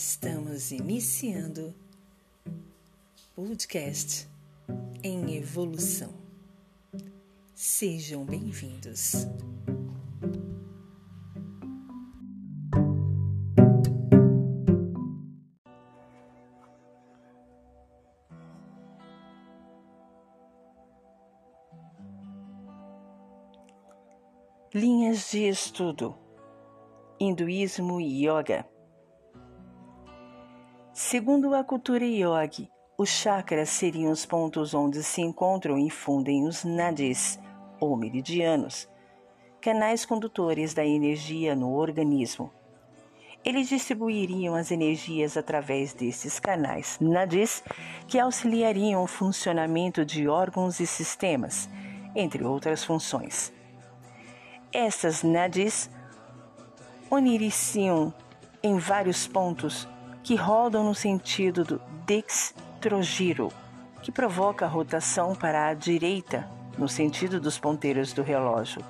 Estamos iniciando podcast em evolução. Sejam bem-vindos. Linhas de estudo: Hinduísmo e Yoga. Segundo a cultura yogi, os chakras seriam os pontos onde se encontram e fundem os nadis, ou meridianos, canais condutores da energia no organismo. Eles distribuiriam as energias através desses canais nadis, que auxiliariam o funcionamento de órgãos e sistemas, entre outras funções. Essas nadis uniriciam em vários pontos que rodam no sentido do dextrogiro, que provoca a rotação para a direita no sentido dos ponteiros do relógio.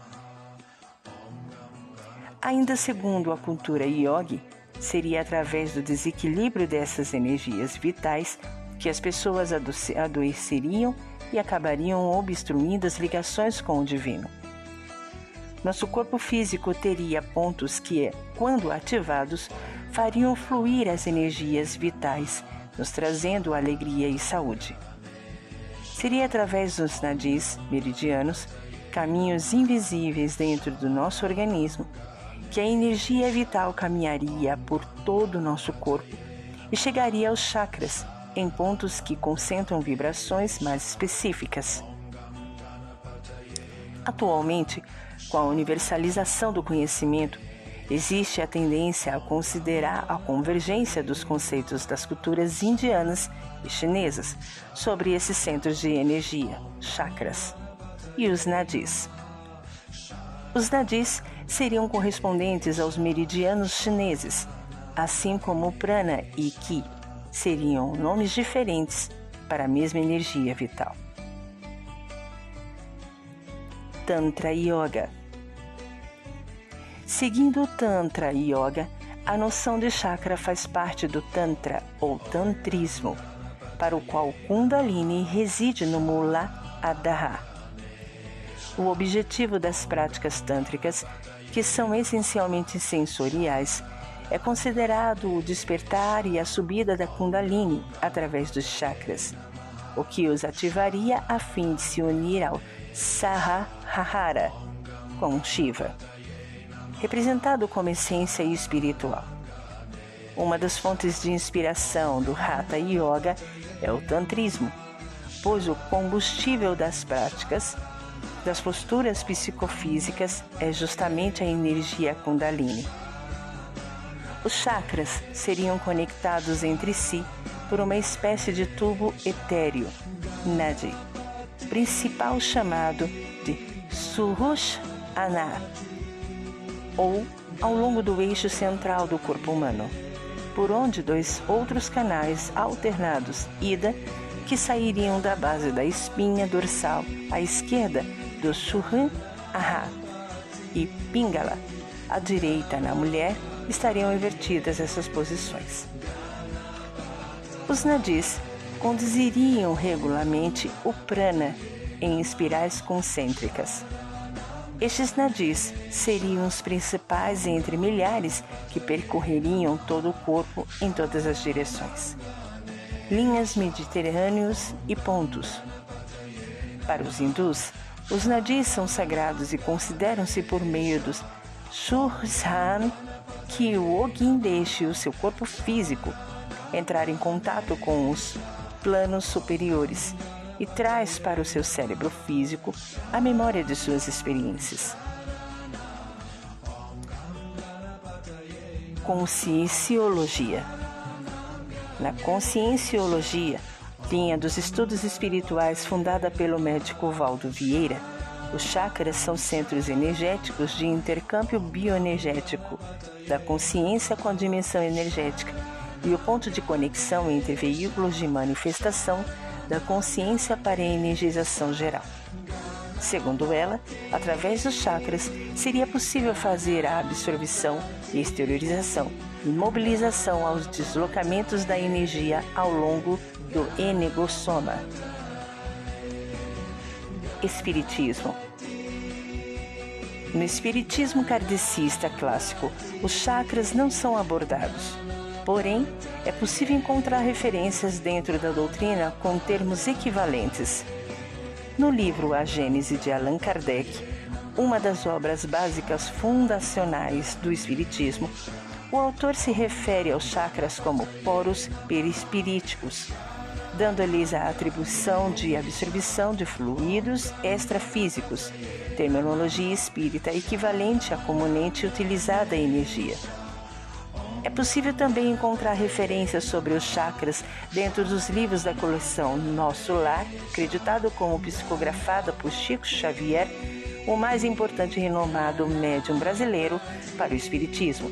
Ainda segundo a cultura yogi, seria através do desequilíbrio dessas energias vitais que as pessoas adoeceriam e acabariam obstruindo as ligações com o divino. Nosso corpo físico teria pontos que, quando ativados, fariam fluir as energias vitais, nos trazendo alegria e saúde. Seria através dos nadis meridianos, caminhos invisíveis dentro do nosso organismo, que a energia vital caminharia por todo o nosso corpo e chegaria aos chakras, em pontos que concentram vibrações mais específicas. Atualmente, com a universalização do conhecimento, existe a tendência a considerar a convergência dos conceitos das culturas indianas e chinesas sobre esses centros de energia, chakras, e os nadis. Os nadis seriam correspondentes aos meridianos chineses, assim como prana e ki seriam nomes diferentes para a mesma energia vital. Tantra Yoga Seguindo o Tantra Yoga, a noção de chakra faz parte do Tantra ou Tantrismo, para o qual Kundalini reside no Mula Adhara. O objetivo das práticas tântricas, que são essencialmente sensoriais, é considerado o despertar e a subida da Kundalini através dos chakras, o que os ativaria a fim de se unir ao Sahahara com Shiva representado como essência espiritual. Uma das fontes de inspiração do Hatha Yoga é o Tantrismo, pois o combustível das práticas, das posturas psicofísicas, é justamente a energia Kundalini. Os chakras seriam conectados entre si por uma espécie de tubo etéreo, Nadi, principal chamado de Surush Anar ou ao longo do eixo central do corpo humano, por onde dois outros canais alternados, ida, que sairiam da base da espinha dorsal à esquerda do Suhan Aha e Pingala, à direita na mulher, estariam invertidas essas posições. Os nadis conduziriam regularmente o prana em espirais concêntricas estes nadis seriam os principais entre milhares que percorreriam todo o corpo em todas as direções. Linhas mediterrâneos e pontos. Para os hindus, os nadis são sagrados e consideram-se por meio dos Shursan que o Ogin deixe o seu corpo físico entrar em contato com os planos superiores e traz para o seu cérebro físico a memória de suas experiências. Conscienciologia Na conscienciologia, linha dos estudos espirituais fundada pelo médico Valdo Vieira, os chakras são centros energéticos de intercâmbio bioenergético da consciência com a dimensão energética e o ponto de conexão entre veículos de manifestação da consciência para a energização geral. Segundo ela, através dos chakras seria possível fazer a absorção e exteriorização e mobilização aos deslocamentos da energia ao longo do enegossoma. Espiritismo No espiritismo kardecista clássico, os chakras não são abordados. Porém, é possível encontrar referências dentro da doutrina com termos equivalentes. No livro A Gênese de Allan Kardec, uma das obras básicas fundacionais do Espiritismo, o autor se refere aos chakras como poros perispiríticos, dando-lhes a atribuição de absorção de fluidos extrafísicos, terminologia espírita equivalente à comunente utilizada em energia. É possível também encontrar referências sobre os chakras dentro dos livros da coleção Nosso Lar, acreditado como psicografada por Chico Xavier, o mais importante e renomado médium brasileiro para o Espiritismo,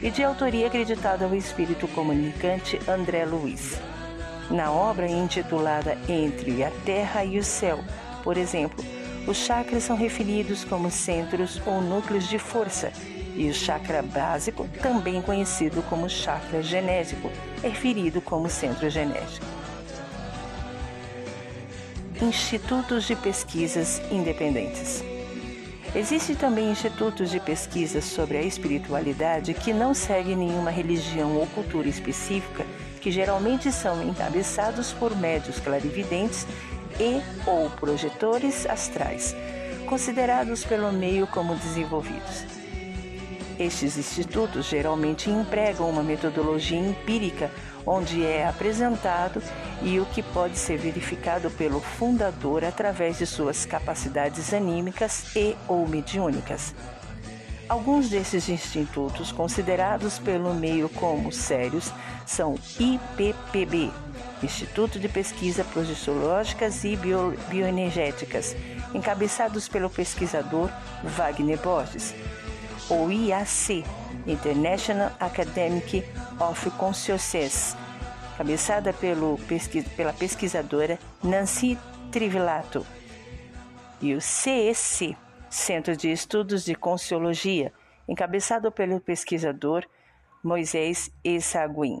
e de autoria acreditada ao espírito comunicante André Luiz. Na obra intitulada Entre a Terra e o Céu, por exemplo, os chakras são referidos como centros ou núcleos de força e o chakra básico, também conhecido como chakra genésico, é referido como centro genético. Institutos de pesquisas independentes. Existem também institutos de pesquisa sobre a espiritualidade que não seguem nenhuma religião ou cultura específica, que geralmente são encabeçados por médios clarividentes e ou projetores astrais, considerados pelo meio como desenvolvidos. Estes institutos geralmente empregam uma metodologia empírica onde é apresentado e o que pode ser verificado pelo fundador através de suas capacidades anímicas e ou mediúnicas. Alguns desses institutos considerados pelo meio como sérios são IPPB, Instituto de Pesquisa Projeciológicas e Bio Bioenergéticas, encabeçados pelo pesquisador Wagner Borges, ou IAC, International Academic of Consciousness, cabeçada pelo, pela pesquisadora Nancy Trivilato, e o CEC, Centro de Estudos de Conciologia, encabeçado pelo pesquisador Moisés Essaguin.